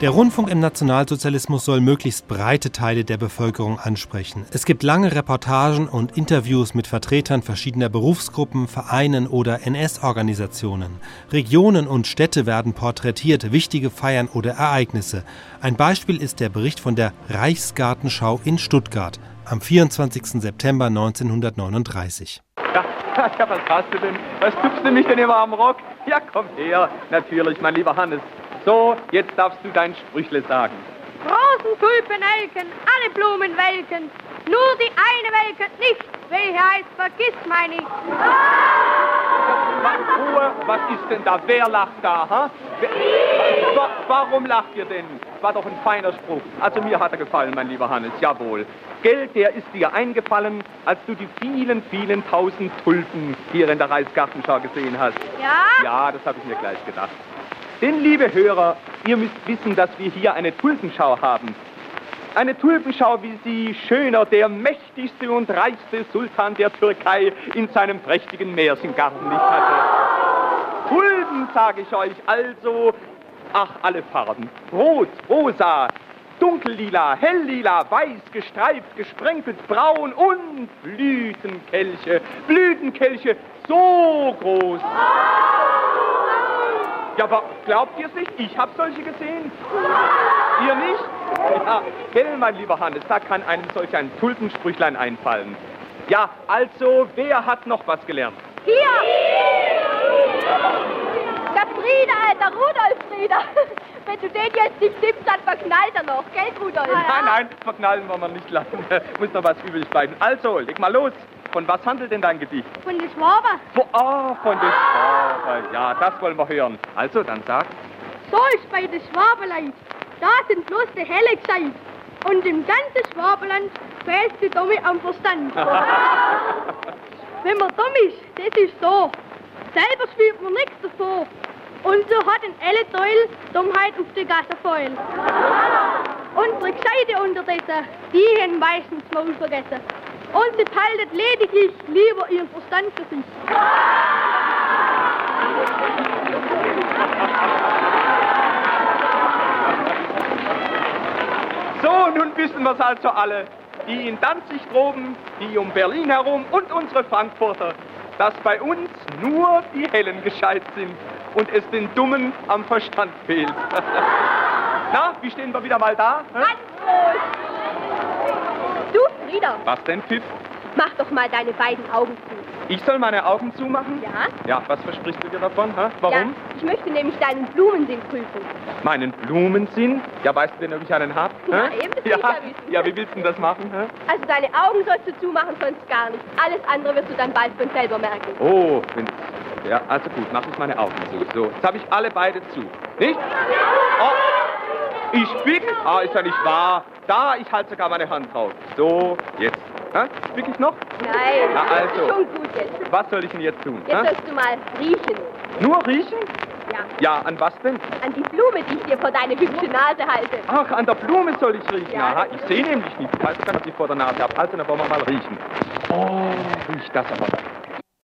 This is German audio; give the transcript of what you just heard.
Der Rundfunk im Nationalsozialismus soll möglichst breite Teile der Bevölkerung ansprechen. Es gibt lange Reportagen und Interviews mit Vertretern verschiedener Berufsgruppen, Vereinen oder NS-Organisationen. Regionen und Städte werden porträtiert, wichtige Feiern oder Ereignisse. Ein Beispiel ist der Bericht von der Reichsgartenschau in Stuttgart am 24. September 1939. Ja, ja, was hast du denn? Was tupfst du mich denn immer am Rock? Ja, komm her. Natürlich, mein lieber Hannes. So, jetzt darfst du dein Sprüchle sagen. Rosen, Tulpen, Elken, alle Blumen welken. Nur die eine welket nicht. Welche heißt, vergiss mein nicht. Ruhe, was ist denn da? Wer lacht da? Ha? Wer, wa, warum lacht ihr denn? War doch ein feiner Spruch. Also mir hat er gefallen, mein lieber Hannes, jawohl. Geld, der ist dir eingefallen, als du die vielen, vielen tausend Tulpen hier in der Reichsgartenschau gesehen hast. Ja? Ja, das habe ich mir gleich gedacht. Denn, liebe Hörer, ihr müsst wissen, dass wir hier eine Tulpenschau haben. Eine Tulpenschau, wie sie schöner der mächtigste und reichste Sultan der Türkei in seinem prächtigen Märchengarten nicht hatte. Tulpen, sage ich euch, also, ach, alle Farben. Rot, rosa, dunkellila, helllila, weiß, gestreift, gesprenkelt, braun und Blütenkelche. Blütenkelche so groß. Ja, aber glaubt ihr es nicht? Ich habe solche gesehen. Ihr nicht? Ja, gell, mein lieber Hannes, da kann einem solch ein Tulpensprüchlein einfallen. Ja, also, wer hat noch was gelernt? Hier! Der Frieder, Alter, Rudolf Frieder. Wenn du den jetzt nicht nimmst, dann verknallt er noch, gell, Rudolf? Nein, nein, verknallen wollen wir nicht lassen. Muss noch was übrig bleiben. Also, leg mal los. Von was handelt denn dein Gedicht? Von der Schwaber. Von, ah, von der Schwabe. Ja, das wollen wir hören. Also, dann sag. So ist bei der Schwaberlein. Da sind bloß die Helle gescheit. Und im ganzen Schwaberland fehlt die Dumme am Verstand. Wenn man dumm ist, das ist so. Selber spielt man nichts davor. Und so hat ein Ellenteil Dummheit auf die Gasse voll. Unsere Gescheite unterdessen, die haben meistens Maul vergessen. Und sie haltet lediglich lieber ihren Verstand für sich. So, nun wissen wir es also alle. Die in Danzig droben, die um Berlin herum und unsere Frankfurter, dass bei uns nur die Hellen gescheit sind und es den Dummen am Verstand fehlt. Na, wie stehen wir wieder mal da? hä? Du, Frieder, Was denn, Pfiff? Mach doch mal deine beiden Augen zu. Ich soll meine Augen zumachen? Ja? Ja, was versprichst du dir davon? Hä? Warum? Ja, ich möchte nämlich deinen Blumensinn prüfen. Meinen Blumensinn? Ja, weißt du denn, ob ich einen hab? Ja, eben, das ja. ich ja wissen. ja, wie willst du denn das machen? Hä? Also deine Augen sollst du zumachen, sonst gar nicht. Alles andere wirst du dann bald von selber merken. Oh, wenn, ja, also gut, mach ich meine Augen zu. So, jetzt habe ich alle beide zu. Nicht? Oh, ich spick? Ah, ist ja nicht wahr. Da, ich halte sogar meine Hand drauf. So, jetzt. Hä? Spick ich noch? Nein, Na, also. schon gut jetzt. Was soll ich denn jetzt tun? Jetzt hä? sollst du mal riechen. Nur riechen? Ja, Ja, an was denn? an die Blume, die ich dir vor deine hübsche Nase halte. Ach, an der Blume soll ich riechen. Ja, Aha, ich sehe nämlich nicht. Ich weiß gar nicht, was ich vor der Nase habe. Also, dann wollen wir mal riechen. Oh, riecht das aber